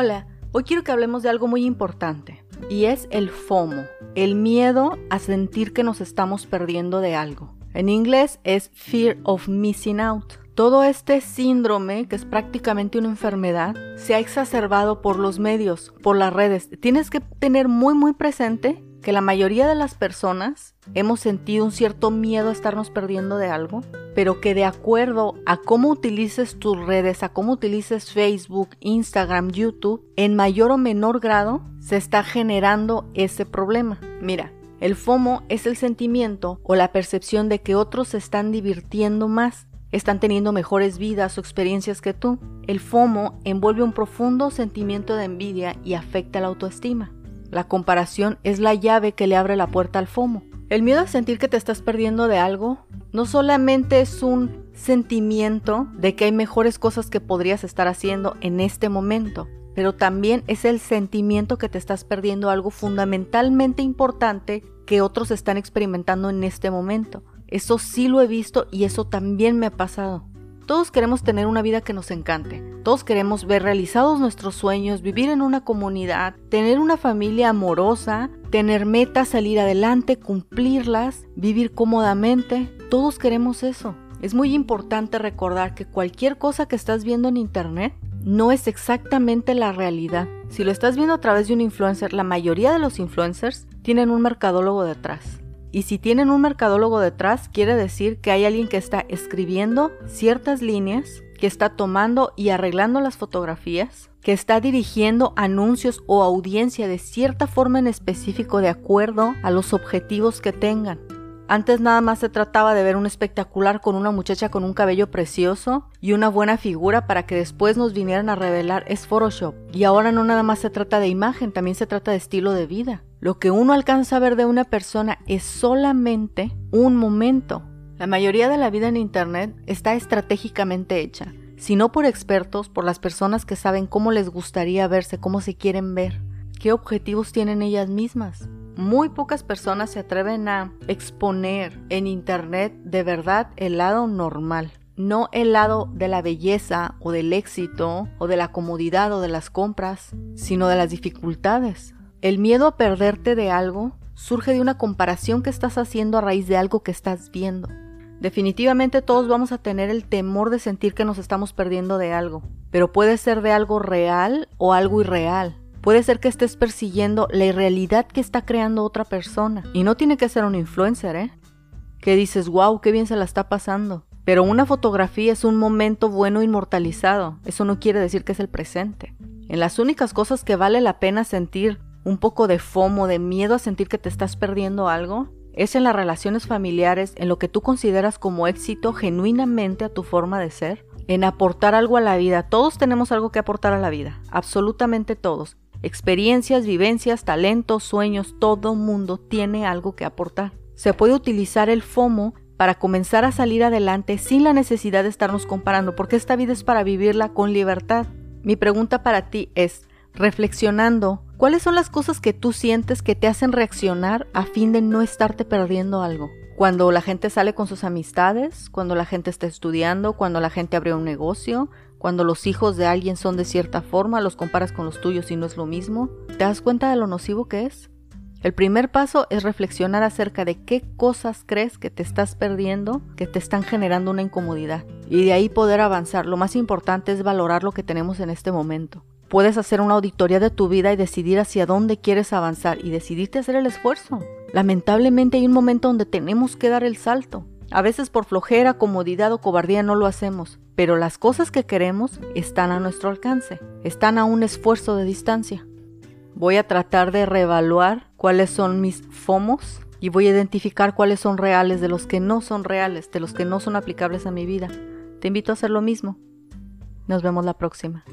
Hola, hoy quiero que hablemos de algo muy importante y es el FOMO, el miedo a sentir que nos estamos perdiendo de algo. En inglés es Fear of Missing Out. Todo este síndrome, que es prácticamente una enfermedad, se ha exacerbado por los medios, por las redes. Tienes que tener muy muy presente que la mayoría de las personas hemos sentido un cierto miedo a estarnos perdiendo de algo, pero que de acuerdo a cómo utilices tus redes, a cómo utilices Facebook, Instagram, YouTube, en mayor o menor grado se está generando ese problema. Mira, el FOMO es el sentimiento o la percepción de que otros se están divirtiendo más, están teniendo mejores vidas o experiencias que tú. El FOMO envuelve un profundo sentimiento de envidia y afecta la autoestima. La comparación es la llave que le abre la puerta al FOMO. El miedo a sentir que te estás perdiendo de algo no solamente es un sentimiento de que hay mejores cosas que podrías estar haciendo en este momento, pero también es el sentimiento que te estás perdiendo algo fundamentalmente importante que otros están experimentando en este momento. Eso sí lo he visto y eso también me ha pasado. Todos queremos tener una vida que nos encante. Todos queremos ver realizados nuestros sueños, vivir en una comunidad, tener una familia amorosa, tener metas, salir adelante, cumplirlas, vivir cómodamente. Todos queremos eso. Es muy importante recordar que cualquier cosa que estás viendo en internet no es exactamente la realidad. Si lo estás viendo a través de un influencer, la mayoría de los influencers tienen un mercadólogo detrás. Y si tienen un mercadólogo detrás, quiere decir que hay alguien que está escribiendo ciertas líneas, que está tomando y arreglando las fotografías, que está dirigiendo anuncios o audiencia de cierta forma en específico de acuerdo a los objetivos que tengan. Antes nada más se trataba de ver un espectacular con una muchacha con un cabello precioso y una buena figura para que después nos vinieran a revelar es Photoshop. Y ahora no nada más se trata de imagen, también se trata de estilo de vida. Lo que uno alcanza a ver de una persona es solamente un momento. La mayoría de la vida en Internet está estratégicamente hecha, si no por expertos, por las personas que saben cómo les gustaría verse, cómo se quieren ver, qué objetivos tienen ellas mismas. Muy pocas personas se atreven a exponer en Internet de verdad el lado normal, no el lado de la belleza o del éxito o de la comodidad o de las compras, sino de las dificultades. El miedo a perderte de algo surge de una comparación que estás haciendo a raíz de algo que estás viendo. Definitivamente todos vamos a tener el temor de sentir que nos estamos perdiendo de algo, pero puede ser de algo real o algo irreal. Puede ser que estés persiguiendo la irrealidad que está creando otra persona. Y no tiene que ser un influencer, ¿eh? Que dices, wow, qué bien se la está pasando. Pero una fotografía es un momento bueno inmortalizado. Eso no quiere decir que es el presente. En las únicas cosas que vale la pena sentir un poco de fomo, de miedo a sentir que te estás perdiendo algo, es en las relaciones familiares, en lo que tú consideras como éxito genuinamente a tu forma de ser, en aportar algo a la vida. Todos tenemos algo que aportar a la vida, absolutamente todos. Experiencias, vivencias, talentos, sueños, todo mundo tiene algo que aportar. Se puede utilizar el FOMO para comenzar a salir adelante sin la necesidad de estarnos comparando, porque esta vida es para vivirla con libertad. Mi pregunta para ti es, reflexionando, ¿cuáles son las cosas que tú sientes que te hacen reaccionar a fin de no estarte perdiendo algo? Cuando la gente sale con sus amistades, cuando la gente está estudiando, cuando la gente abre un negocio, cuando los hijos de alguien son de cierta forma, los comparas con los tuyos y no es lo mismo. ¿Te das cuenta de lo nocivo que es? El primer paso es reflexionar acerca de qué cosas crees que te estás perdiendo, que te están generando una incomodidad. Y de ahí poder avanzar. Lo más importante es valorar lo que tenemos en este momento. Puedes hacer una auditoría de tu vida y decidir hacia dónde quieres avanzar y decidirte hacer el esfuerzo. Lamentablemente hay un momento donde tenemos que dar el salto. A veces por flojera, comodidad o cobardía no lo hacemos, pero las cosas que queremos están a nuestro alcance, están a un esfuerzo de distancia. Voy a tratar de reevaluar cuáles son mis FOMOS y voy a identificar cuáles son reales de los que no son reales, de los que no son aplicables a mi vida. Te invito a hacer lo mismo. Nos vemos la próxima.